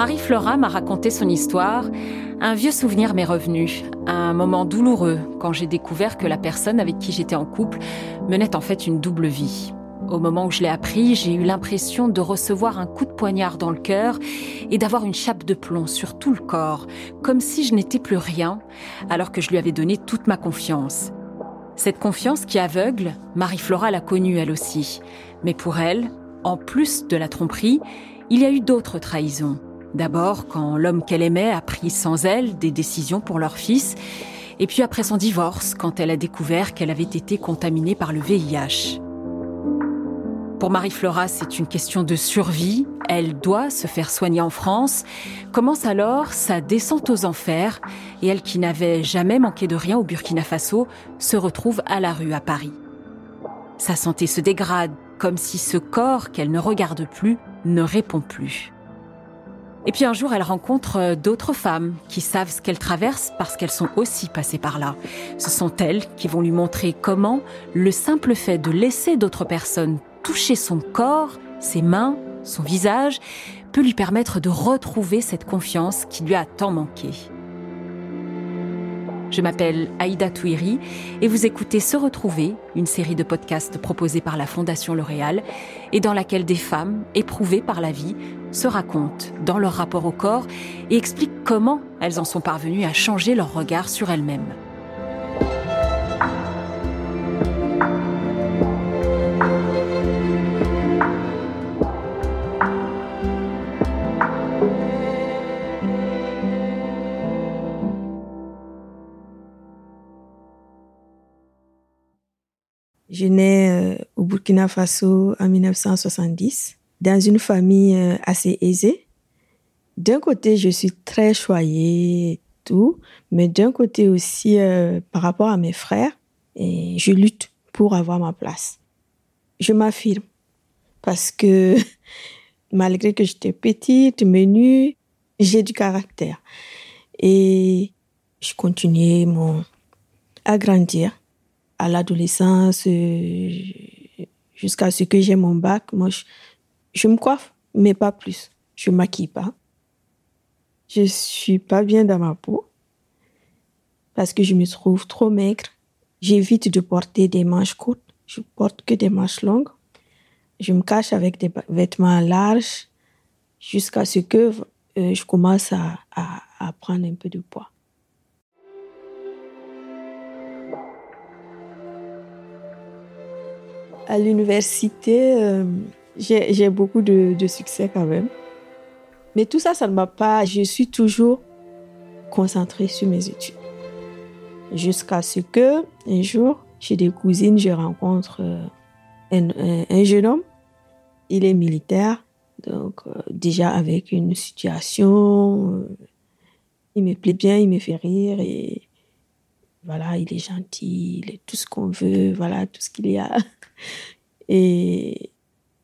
Marie Flora m'a raconté son histoire, un vieux souvenir m'est revenu, un moment douloureux quand j'ai découvert que la personne avec qui j'étais en couple menait en fait une double vie. Au moment où je l'ai appris, j'ai eu l'impression de recevoir un coup de poignard dans le cœur et d'avoir une chape de plomb sur tout le corps, comme si je n'étais plus rien, alors que je lui avais donné toute ma confiance. Cette confiance qui aveugle, Marie-Flora l'a connue elle aussi. Mais pour elle, en plus de la tromperie, il y a eu d'autres trahisons. D'abord quand l'homme qu'elle aimait a pris sans elle des décisions pour leur fils, et puis après son divorce, quand elle a découvert qu'elle avait été contaminée par le VIH. Pour Marie-Flora, c'est une question de survie. Elle doit se faire soigner en France. Commence alors sa descente aux enfers et elle qui n'avait jamais manqué de rien au Burkina Faso se retrouve à la rue à Paris. Sa santé se dégrade comme si ce corps qu'elle ne regarde plus ne répond plus. Et puis un jour, elle rencontre d'autres femmes qui savent ce qu'elle traverse parce qu'elles sont aussi passées par là. Ce sont elles qui vont lui montrer comment le simple fait de laisser d'autres personnes toucher son corps, ses mains, son visage, peut lui permettre de retrouver cette confiance qui lui a tant manqué. Je m'appelle Aïda Touiri et vous écoutez Se Retrouver, une série de podcasts proposés par la Fondation L'Oréal et dans laquelle des femmes éprouvées par la vie se racontent dans leur rapport au corps et expliquent comment elles en sont parvenues à changer leur regard sur elles-mêmes. Je nais euh, au Burkina Faso en 1970, dans une famille euh, assez aisée. D'un côté, je suis très choyée et tout, mais d'un côté aussi, euh, par rapport à mes frères, je lutte pour avoir ma place. Je m'affirme parce que malgré que j'étais petite, menue, j'ai du caractère. Et je continuais mon, à grandir à l'adolescence, euh, jusqu'à ce que j'ai mon bac, moi, je, me coiffe, mais pas plus. Je maquille pas. Je suis pas bien dans ma peau parce que je me trouve trop maigre. J'évite de porter des manches courtes. Je porte que des manches longues. Je me cache avec des vêtements larges jusqu'à ce que euh, je commence à, à prendre un peu de poids. À l'université, euh, j'ai beaucoup de, succès quand même. Mais tout ça, ça ne m'a pas. Je suis toujours concentrée sur mes études. Jusqu'à ce que, un jour, chez des cousines, je rencontre euh, un, jeune homme. Il est militaire, donc euh, déjà avec une situation. il me plaît bien, il me fait rire et voilà, il est gentil, il est tout ce qu'on veut, voilà, tout ce qu'il y a. Et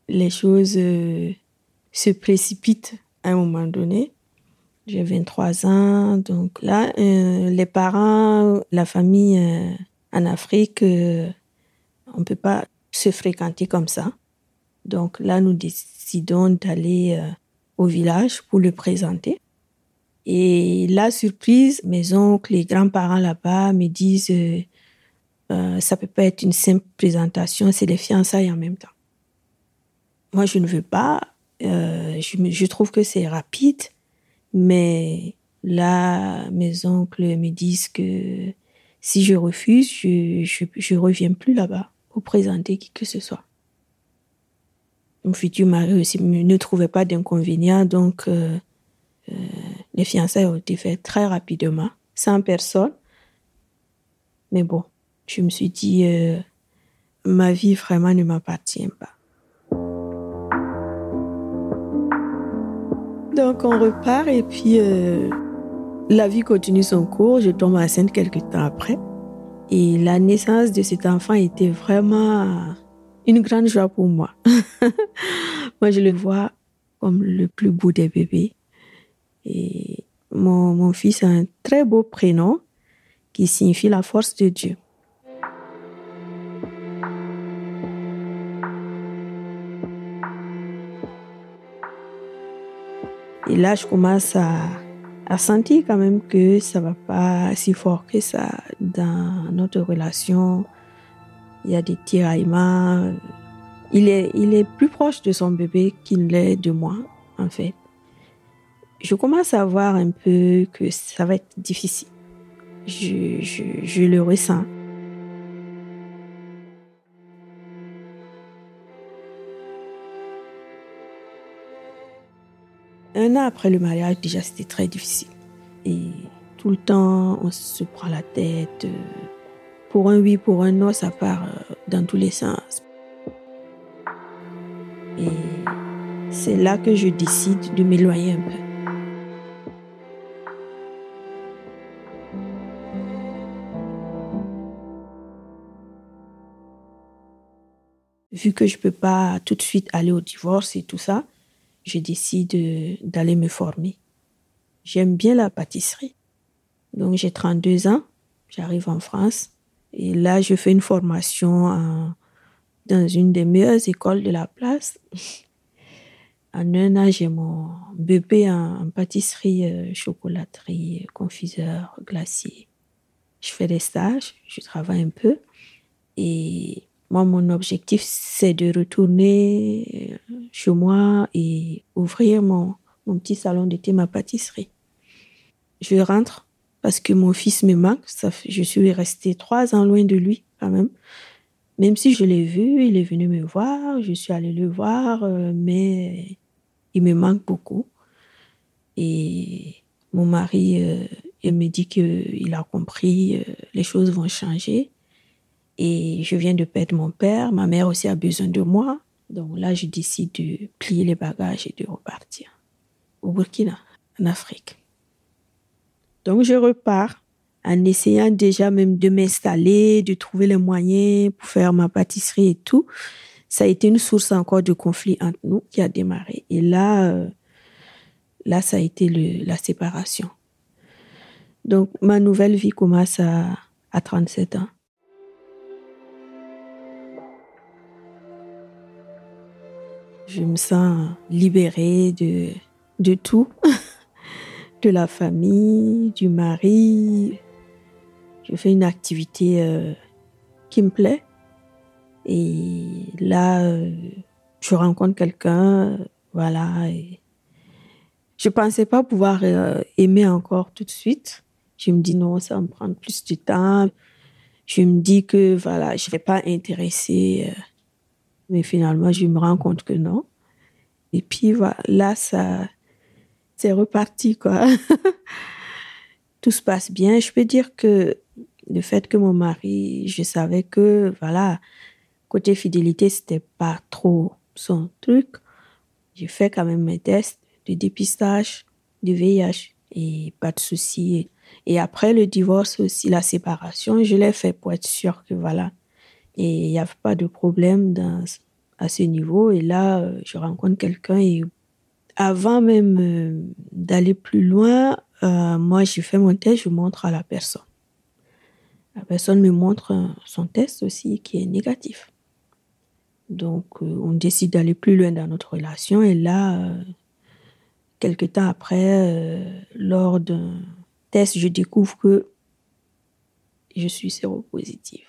les choses euh, se précipitent à un moment donné. J'ai 23 ans, donc là, euh, les parents, la famille euh, en Afrique, on ne peut pas se fréquenter comme ça. Donc là, nous décidons d'aller au village pour le présenter. Et la surprise, mes oncles, les grands-parents là-bas me disent euh, ça peut pas être une simple présentation, c'est les fiançailles en même temps. Moi, je ne veux pas. Euh, je, trouve que c'est rapide, mais là, mes oncles me disent que si je refuse, je je, je reviens plus là-bas pour présenter qui que ce soit. Mon futur mari aussi ne trouvait pas d'inconvénient, donc euh, euh, les fiançailles ont été faites très rapidement, sans personne. Mais bon, je me suis dit, euh, ma vie vraiment ne m'appartient pas. Donc on repart et puis euh, la vie continue son cours. Je tombe enceinte quelques temps après. Et la naissance de cet enfant était vraiment une grande joie pour moi. moi, je le vois comme le plus beau des bébés. Et mon, fils a un très beau prénom qui signifie la force de Dieu. Et là, je commence à, sentir quand même que ça va pas si fort que ça dans notre relation. Il y a des tiraillements. Il est, il est plus proche de son bébé qu'il l'est de moi, en fait. Je commence à voir un peu que ça va être difficile. Je, le ressens. Un an après le mariage, déjà, c'était très difficile. Et tout le temps, on se prend la tête. Pour un oui, pour un non, ça part euh, dans tous les sens. Et c'est là que je décide de m'éloigner un peu. Vu que je ne peux pas tout de suite aller au divorce et tout ça, je décide d'aller me former. J'aime bien la pâtisserie. Donc j'ai 32 ans, j'arrive en France et là je fais une formation dans une des meilleures écoles de la place. En un an, j'ai mon bébé en, pâtisserie, euh, chocolaterie, confiseur, glacier. Je fais des stages, je travaille un peu et moi, mon objectif, c'est de retourner euh, chez moi et ouvrir mon, mon petit salon de thé, ma pâtisserie. Je rentre parce que mon fils me manque. Je suis restée trois ans loin de lui, quand même. Même si je l'ai vu, il est venu me voir, je suis allée le voir, euh, mais il me manque beaucoup. Et mon mari, euh, il me dit qu'il a compris, les choses vont changer. Et je viens de perdre mon père. Ma mère aussi a besoin de moi. Donc là, je décide de plier les bagages et de repartir au Burkina, en Afrique. Donc je repars en essayant déjà même de m'installer, de trouver les moyens pour faire ma pâtisserie et tout. Ça a été une source encore de conflit entre nous qui a démarré. Et là, euh, là, ça a été la séparation. Donc ma nouvelle vie commence à 37 ans. Je me sens libérée de, de tout, de la famille, du mari. Je fais une activité euh, qui me plaît. Et là, euh, je rencontre quelqu'un, voilà. Et je pensais pas pouvoir euh, aimer encore tout de suite. Je me dis non, ça va me prendre plus de temps. Je me dis que voilà, je vais pas intéresser mais finalement, je me rends compte que non. Et puis voilà, là, ça, c'est reparti, quoi. Tout se passe bien. Je peux dire que le fait que mon mari, je savais que, voilà, côté fidélité, c'était pas trop son truc. J'ai fait quand même mes tests de dépistage du VIH et pas de souci. Et après le divorce aussi, la séparation, je l'ai fait pour être sûr que voilà, et il n'y avait pas de problème à ce niveau. Et là, euh, je rencontre quelqu'un et avant même euh, d'aller plus loin, euh, moi, j'ai fait mon test, je montre à la personne. La personne me montre son test aussi qui est négatif. Donc, on décide d'aller plus loin dans notre relation. Et là, quelques temps après, lors d'un test, je découvre que je suis séropositive.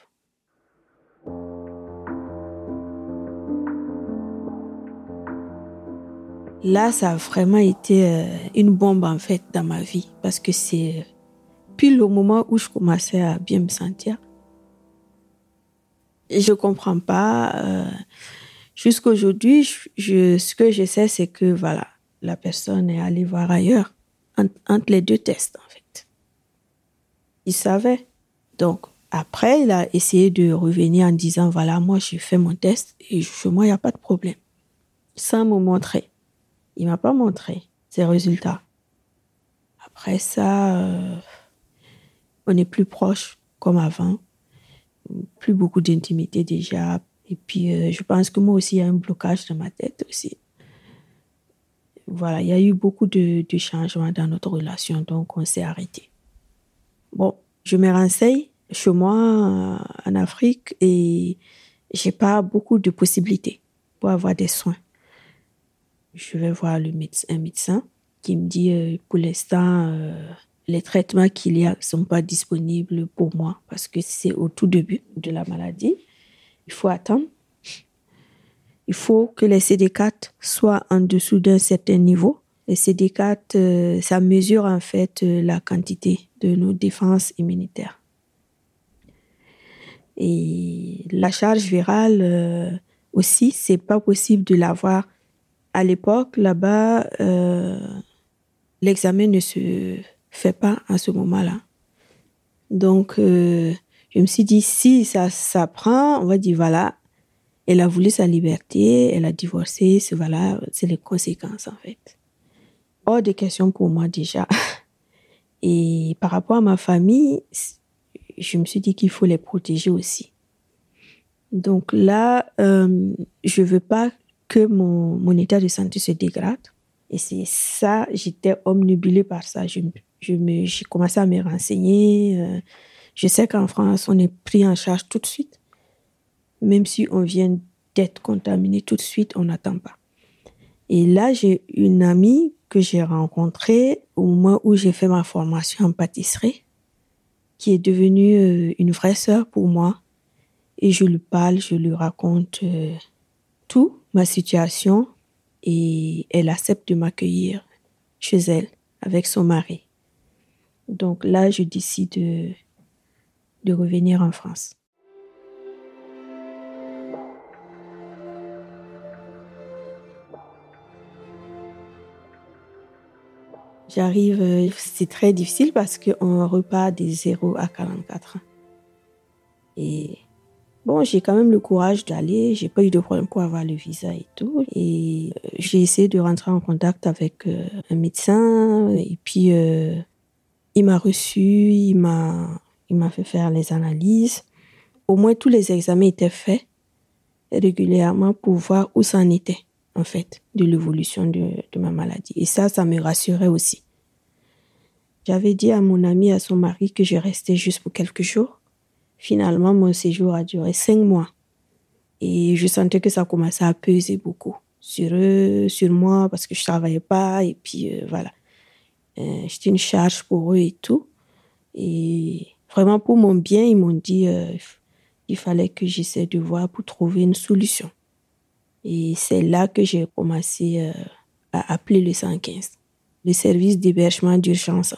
Là, ça a vraiment été euh, une bombe en fait dans ma vie parce que c'est puis le moment où je commençais à bien me sentir. Je comprends pas. Euh, Jusqu'aujourd'hui, ce que je sais, c'est que voilà, la personne est allée voir ailleurs entre les deux tests en fait. Il savait. Donc après, il a essayé de revenir en disant voilà, moi j'ai fait mon test et chez moi il n'y a pas de problème, sans me montrer il m'a pas montré ses résultats. Après ça, euh, on est plus proche comme avant, plus beaucoup d'intimité déjà. Et puis, euh, je pense que moi aussi, il y a un blocage dans ma tête aussi. Voilà, il y a eu beaucoup de changements dans notre relation, donc on s'est arrêté. Bon, je me renseigne chez moi en Afrique et j'ai pas beaucoup de possibilités pour avoir des soins je vais voir un médecin qui me dit euh, pour l'instant, euh, les traitements qu'il y a sont pas disponibles pour moi parce que c'est au tout début de la maladie. Il faut attendre. Il faut que les CD4 soient en dessous d'un certain niveau. Les CD4, euh, ça mesure en fait la quantité de nos défenses immunitaires. Et la charge virale aussi, c'est pas possible de l'avoir à l'époque, là-bas, euh, l'examen ne se fait pas à ce moment-là. Donc, euh, je me suis dit, si ça, ça prend, on va dire, voilà, elle a voulu sa liberté, elle a divorcé, c'est voilà, c'est les conséquences, en fait. Hors de question pour moi déjà. Et par rapport à ma famille, je me suis dit qu'il faut les protéger aussi. Donc là, euh, je veux pas que mon, mon état de santé se dégrade. Et c'est ça, j'étais omnibulée par ça. Je, je me, j'ai commencé à me renseigner. Euh, je sais qu'en France, on est pris en charge tout de suite. Même si on vient d'être contaminé tout de suite, on n'attend pas. Et là, j'ai une amie que j'ai rencontrée au moment où j'ai fait ma formation en pâtisserie, qui est devenue euh, une vraie sœur pour moi. Et je lui parle, je lui raconte euh, tout ma situation et elle accepte de m'accueillir chez elle avec son mari. Donc là, je décide de, de revenir en France. J'arrive, euh, c'est très difficile parce qu'on repart des 0 à 44 ans. Et Bon, j'ai quand même le courage d'aller. J'ai pas eu de problème pour avoir le visa et tout. Et euh, j'ai essayé de rentrer en contact avec euh, un médecin. Et puis, il m'a reçu, il m'a, il m'a fait faire les analyses. Au moins, tous les examens étaient faits régulièrement pour voir où ça en était, en fait, de l'évolution de, de ma maladie. Et ça, ça me rassurait aussi. J'avais dit à mon ami, à son mari, que je restais juste pour quelques jours Finalement, mon séjour a duré cinq mois. Et je sentais que ça commençait à peser beaucoup sur eux, sur moi, parce que je travaillais pas. Et puis, euh, voilà. Euh, J'étais une charge pour eux et tout. Et vraiment, pour mon bien, ils m'ont dit euh, il fallait que j'essaie de voir pour trouver une solution. Et c'est là que j'ai commencé euh, à appeler le 115, le service d'hébergement d'urgence,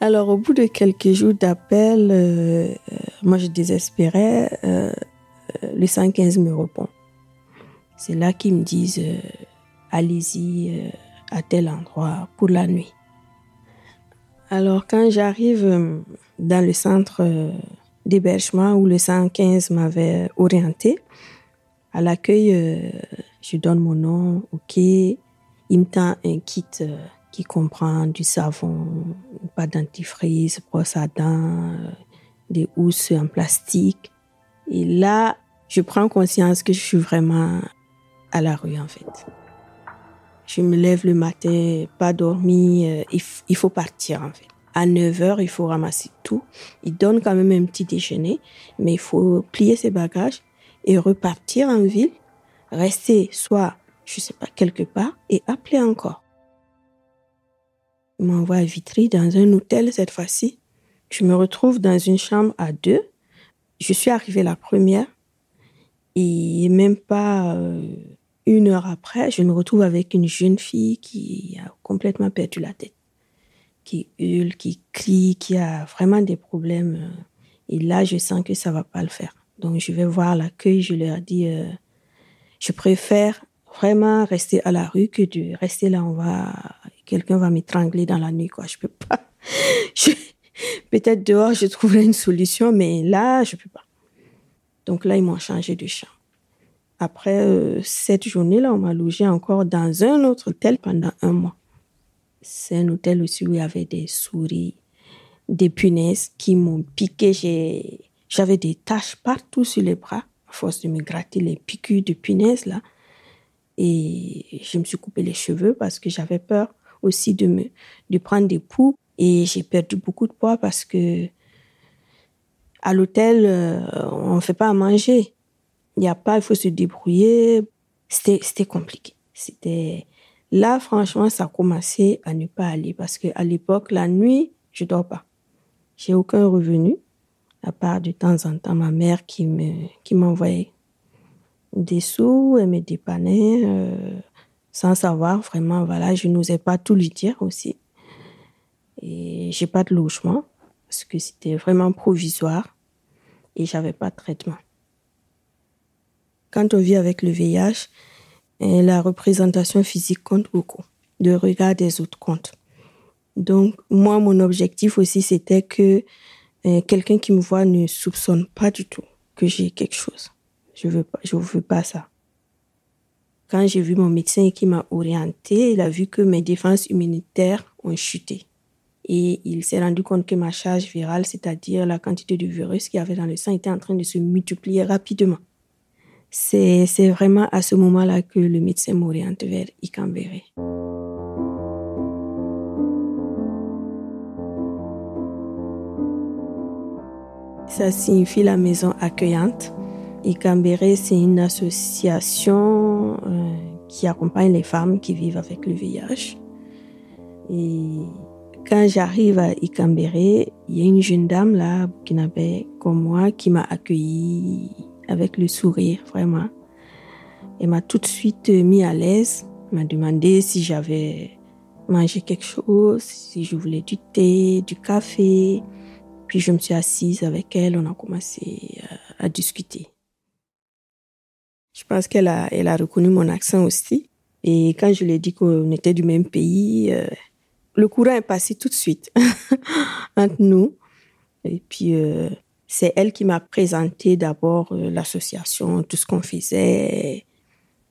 Alors, au bout de quelques jours d'appel, euh, euh, moi je désespérais. Euh, le 115 me répond. C'est là qu'ils me disent allez-y à tel endroit pour la nuit. Alors, quand j'arrive dans le centre d'hébergement où le 115 m'avait orienté, à l'accueil, je donne mon nom, ok. Il me tend un kit qui comprend du savon, pas dentifrice, brosse à dents, euh, des housses en plastique. Et là, je prends conscience que je suis vraiment à la rue en fait. Je me lève le matin, pas dormi, euh, il, faut partir en fait. À 9 heures, il faut ramasser tout. Il donne quand même un petit déjeuner, mais il faut plier ses bagages et repartir en ville, rester soit, je sais pas, quelque part et appeler encore. Il m'envoie à Vitry dans un hôtel cette fois-ci. Je me retrouve dans une chambre à deux. Je suis arrivée la première et même pas euh, une heure après, je me retrouve avec une jeune fille qui a complètement perdu la tête, qui hurle, qui crie, qui a vraiment des problèmes. Et là, je sens que ça va pas le faire. Donc, je vais voir l'accueil. Je leur dis, euh, je préfère vraiment rester à la rue que de rester là. On va quelqu'un va m'étrangler dans la nuit, quoi. Je peux pas. Peut-être dehors, je trouverai une solution, mais là, je peux pas. Donc là, ils m'ont changé de chambre. Après euh, cette journée-là, on m'a logé encore dans un autre hôtel pendant un mois. C'est un hôtel aussi où il y avait des souris, des punaises qui m'ont piqué. J'avais des taches partout sur les bras, force de me gratter les piqûres de punaises, là. Et je me suis coupé les cheveux parce que j'avais peur aussi de me de prendre des poux et j'ai perdu beaucoup de poids parce que à l'hôtel euh, on fait pas à manger il n'y a pas, il faut se débrouiller. C'était compliqué. C'était là, franchement, ça a commencé à ne pas aller parce que à l'époque, la nuit, je dors pas. J'ai aucun revenu à part de temps en temps ma mère qui me qui m'envoyait des sous, elle me dépannait euh, sans savoir vraiment. Voilà, je n'osais pas tout lui dire aussi. Et j'ai pas de logement parce que c'était vraiment provisoire et j'avais pas de traitement. Quand on vit avec le VIH, eh, la représentation physique compte beaucoup. Le regard des autres compte. Donc, moi, mon objectif aussi, c'était que quelqu'un qui me voit ne soupçonne pas du tout que j'ai quelque chose. Je veux pas, je veux pas ça. Quand j'ai vu mon médecin qui m'a orienté, il a vu que mes défenses immunitaires ont chuté. Et il s'est rendu compte que ma charge virale, c'est-à-dire la quantité de virus qu'il y avait dans le sang, était en train de se multiplier rapidement. C'est, vraiment à ce moment-là que le médecin m'oriente vers Icambéré. Ça signifie la maison accueillante. Icambéré, c'est une association euh, qui accompagne les femmes qui vivent avec le VIH. Et quand j'arrive à Icambéré, il y a une jeune dame là, burkinabé comme moi, qui m'a accueillie avec le sourire, vraiment. Elle m'a tout de suite mis à l'aise, m'a demandé si j'avais mangé quelque chose, si je voulais du thé, du café. Puis je me suis assise avec elle, on a commencé à, discuter. Je pense qu'elle a, elle a reconnu mon accent aussi. Et quand je lui ai dit qu'on était du même pays, euh, le courant est passé tout de suite entre nous. Et puis, euh, c'est elle qui m'a présenté d'abord euh, l'association, tout ce qu'on faisait,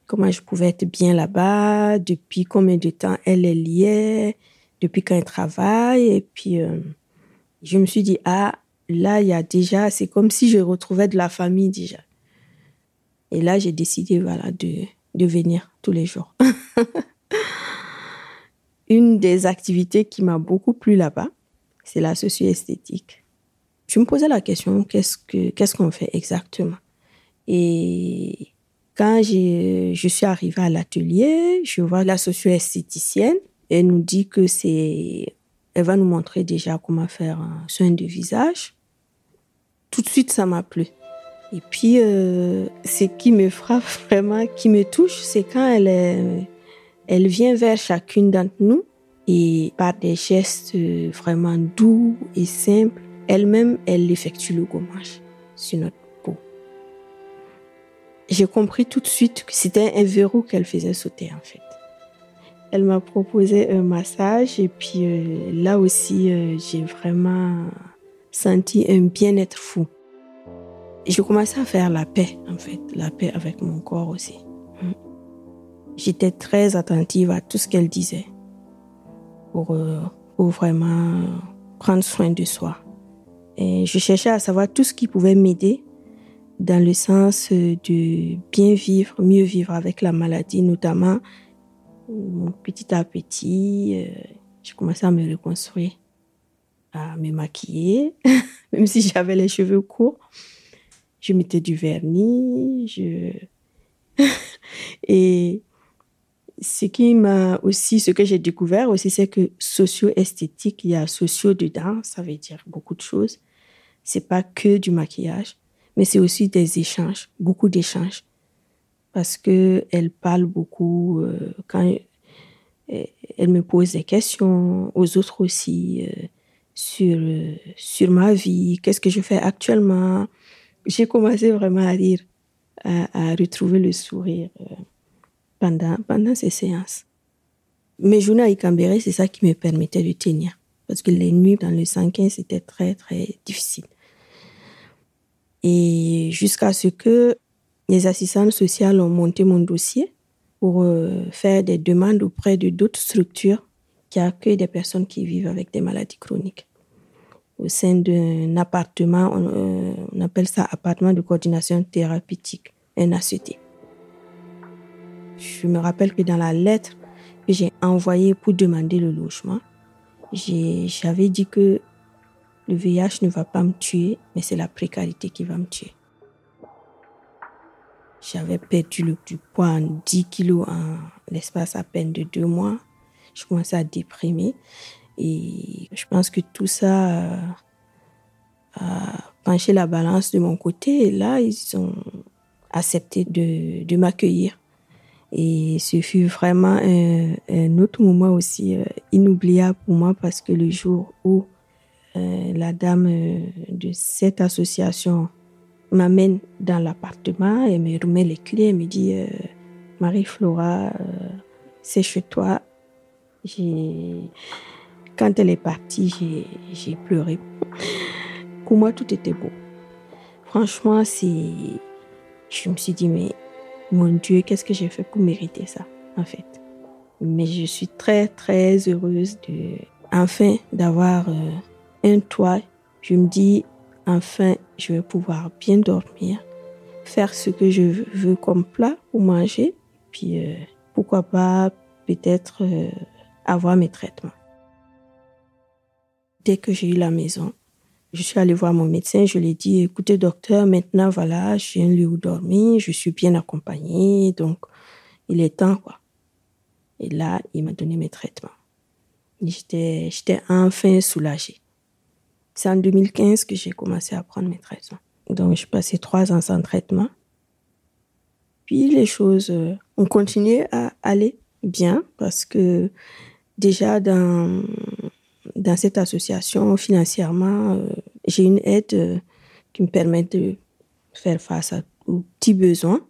comment je pouvais être bien là-bas, depuis combien de temps elle est liée, depuis quand elle travaille. Et puis, euh, je me suis dit, ah, là, il y a déjà, c'est comme si je retrouvais de la famille déjà. Et là, j'ai décidé, voilà, de, de venir tous les jours. Une des activités qui m'a beaucoup plu là-bas, c'est la socio-esthétique. Je me posais la question, qu'est-ce que qu'est-ce qu'on fait exactement? Et quand je suis arrivée à l'atelier, je vois la socio-esthéticienne. Elle nous dit que c'est, elle va nous montrer déjà comment faire un soin de visage. Tout de suite, ça m'a plu. Et puis, euh, ce qui me frappe vraiment, qui me touche, c'est quand elle est, elle vient vers chacune d'entre nous et par des gestes vraiment doux et simples, elle-même, elle effectue le gommage sur notre peau. J'ai compris tout de suite que c'était un verrou qu'elle faisait sauter en fait. Elle m'a proposé un massage et puis euh, là aussi, euh, j'ai vraiment senti un bien-être fou. J'ai commencé à faire la paix en fait, la paix avec mon corps aussi. J'étais très attentive à tout ce qu'elle disait pour, euh, pour vraiment prendre soin de soi. Et je cherchais à savoir tout ce qui pouvait m'aider dans le sens de bien vivre, mieux vivre avec la maladie, notamment petit appétit. Euh, j'ai commencé à me reconstruire, à me maquiller, même si j'avais les cheveux courts. Je mettais du vernis, et ce qui m'a aussi, ce que j'ai découvert aussi, c'est que socio-esthétique, il y a socio dedans, ça veut dire beaucoup de choses. C'est pas que du maquillage, mais c'est aussi des échanges, beaucoup d'échanges. Parce que elle parle beaucoup, euh, quand elle me pose des questions, aux autres aussi, euh, sur, euh, sur ma vie, qu'est-ce que je fais actuellement. J'ai commencé vraiment à rire, à, retrouver le sourire pendant, pendant ces séances. Mes journées à Icambéré, c'est ça qui me permettait de tenir. Parce que les nuits dans le 115, c'était très, très difficile. Et jusqu'à ce que les assistantes sociales ont monté mon dossier pour euh, faire des demandes auprès de d'autres structures qui accueillent des personnes qui vivent avec des maladies chroniques. Au sein d'un appartement, on, euh, on, appelle ça appartement de coordination thérapeutique, un ACT. Je me rappelle que dans la lettre que j'ai envoyée pour demander le logement, j'avais dit que le VIH ne va pas me tuer, mais c'est la précarité qui va me tuer. J'avais perdu du poids en 10 kilos en l'espace à peine de deux mois. Je commençais à déprimer. Et je pense que tout ça a penché la balance de mon côté. Et là, ils ont accepté de, de m'accueillir. Et ce fut vraiment un, autre moment aussi euh, inoubliable pour moi parce que le jour où euh, la dame euh, de cette association m'amène dans l'appartement et me remet les clés et me dit Marie-Flora, c'est chez toi. Quand elle est partie, j'ai pleuré. Pour moi, tout était beau. Franchement, c'est. Je me suis dit, mais mon Dieu, qu'est-ce que j'ai fait pour mériter ça, en fait? Mais je suis très, très heureuse de, enfin, d'avoir euh, un toit. Je me dis, enfin, je vais pouvoir bien dormir, faire ce que je veux comme plat pour manger, puis euh, pourquoi pas peut-être euh, avoir mes traitements. Dès que j'ai eu la maison, je suis allée voir mon médecin, je lui ai dit, écoutez docteur, maintenant voilà, j'ai un lieu où dormir, je suis bien accompagnée, donc il est temps quoi. Et là, il m'a donné mes traitements. J'étais, j'étais enfin soulagée. C'est en 2015 que j'ai commencé à prendre mes traitements. Donc, j'ai passé trois ans sans traitement. Puis les choses euh, ont continué à aller bien parce que déjà dans dans cette association, financièrement, euh, j'ai une aide euh, qui me permet de faire face aux petits besoins.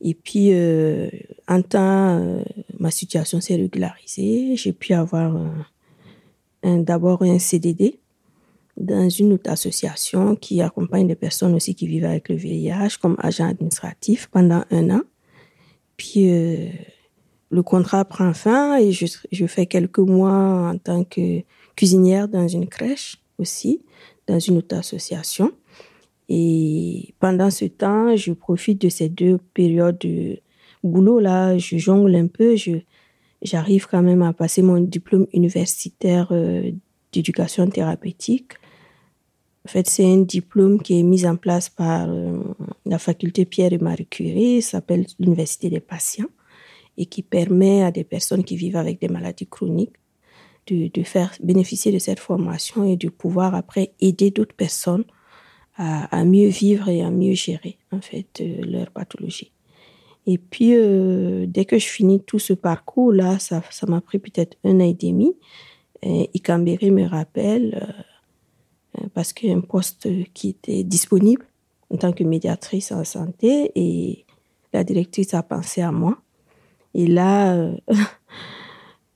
Et puis, en temps, ma situation s'est régularisée. J'ai pu avoir d'abord un CDD dans une autre association qui accompagne des personnes aussi qui vivent avec le VIH comme agent administratif pendant un an. Puis, le contrat prend fin et je, je fais quelques mois en tant que cuisinière dans une crèche aussi, dans une autre association. Et pendant ce temps, je profite de ces deux périodes de boulot là, je jongle un peu, je j'arrive quand même à passer mon diplôme universitaire euh, d'éducation thérapeutique. En fait, c'est un diplôme qui est mis en place par euh, la faculté Pierre et Marie Curie, s'appelle l'Université des patients et qui permet à des personnes qui vivent avec des maladies chroniques de, de faire bénéficier de cette formation et de pouvoir après aider d'autres personnes à, à, mieux vivre et à mieux gérer en fait euh, leur pathologie. Et puis euh, dès que je finis tout ce parcours là, ça m'a pris peut-être un an et demi. Et me rappelle parce qu'il y a un poste qui était disponible en tant que médiatrice en santé et la directrice a pensé à moi. Et là, euh,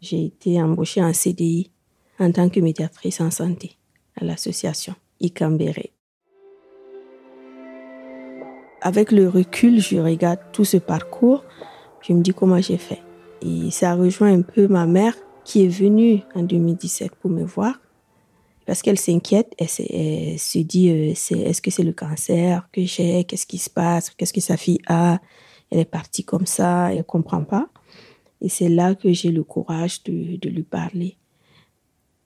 j'ai été embauchée en CDI en tant que médiatrice en santé à l'association Icambéré. Avec le recul, je regarde tout ce parcours, je me dis comment j'ai fait. Et ça rejoint un peu ma mère qui est venue en 2017 pour me voir parce qu'elle s'inquiète, elle, se dit euh, est-ce que c'est le cancer que j'ai, qu'est-ce qui se passe, qu'est-ce que sa fille a, elle est partie comme ça, elle comprend pas. Et c'est là que j'ai le courage de, lui parler.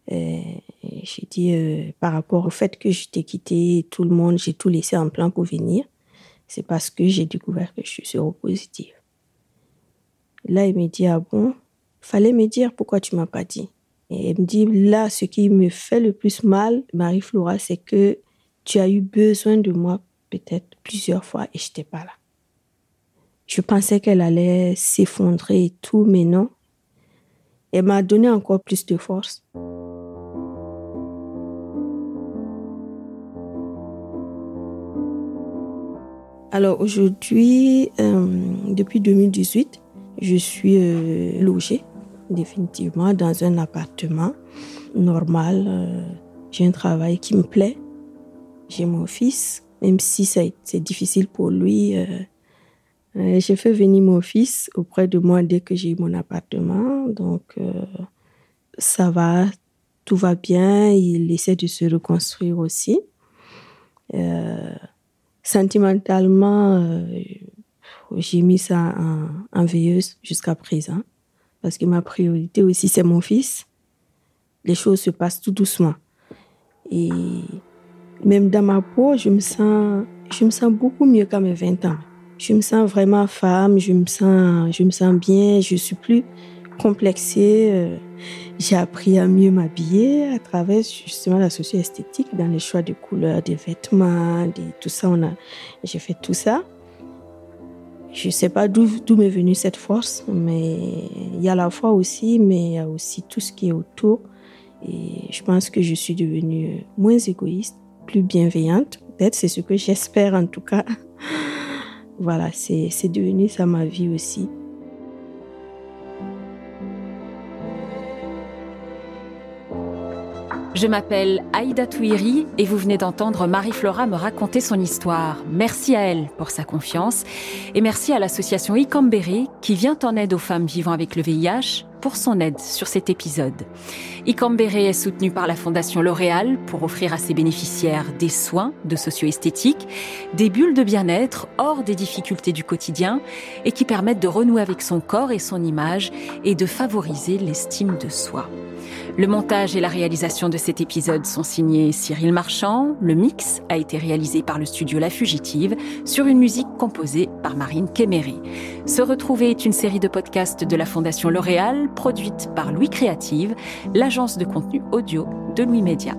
J'ai dit, euh, par rapport au fait que je t'ai quitté, tout le monde, j'ai tout laissé en plan pour venir, c'est parce que j'ai découvert que je suis séropositive. Là, il me dit, ah bon, fallait me dire pourquoi tu m'as pas dit. Et il me dit, là, ce qui me fait le plus mal, Marie-Flora, c'est que tu as eu besoin de moi peut-être plusieurs fois et je n'étais pas là. Je pensais qu'elle allait s'effondrer et tout, mais non. Elle m'a donné encore plus de force. Alors aujourd'hui, euh, depuis 2018, je suis euh, logée définitivement dans un appartement normal. Euh, j'ai un travail qui me plaît. J'ai mon fils, même si c'est difficile pour lui. Euh, j'ai fait venir mon fils auprès de moi dès que j'ai eu mon appartement. Donc, euh, ça va, tout va bien. Il essaie de se reconstruire aussi. Euh, sentimentalement, j'ai mis ça en, en veilleuse jusqu'à présent. Parce que ma priorité aussi, c'est mon fils. Les choses se passent tout doucement. Et même dans ma peau, je me sens, je me sens beaucoup mieux qu'à mes 20 ans je me sens vraiment femme, je me sens, je me sens bien, je suis plus complexée. Euh, j'ai appris à mieux m'habiller à travers justement la socio-esthétique, dans les choix de couleurs, des vêtements, tout ça. J'ai fait tout ça. Je ne sais pas d'où, m'est venue cette force, mais il y a la foi aussi, mais il y a aussi tout ce qui est autour. Et je pense que je suis devenue moins égoïste, plus bienveillante. Peut-être c'est ce que j'espère en tout cas. voilà, c'est devenu ça ma vie aussi. Je m'appelle Aïda Touiri et vous venez d'entendre Marie-Flora me raconter son histoire. Merci à elle pour sa confiance et merci à l'association Icambéré qui vient en aide aux femmes vivant avec le VIH pour son aide sur cet épisode. Icambéré est soutenu par la Fondation L'Oréal pour offrir à ses bénéficiaires des soins de socio-esthétique, des bulles de bien-être hors des difficultés du quotidien et qui permettent de renouer avec son corps et son image et de favoriser l'estime de soi. Le montage et la réalisation de cet épisode sont signés Cyril Marchand. Le mix a été réalisé par le studio La Fugitive sur une musique composée par Marine Kéméré. Se retrouver est une série de podcasts de la Fondation L'Oréal, produite par Louis Créative, l'agence de contenu audio de Louis Média.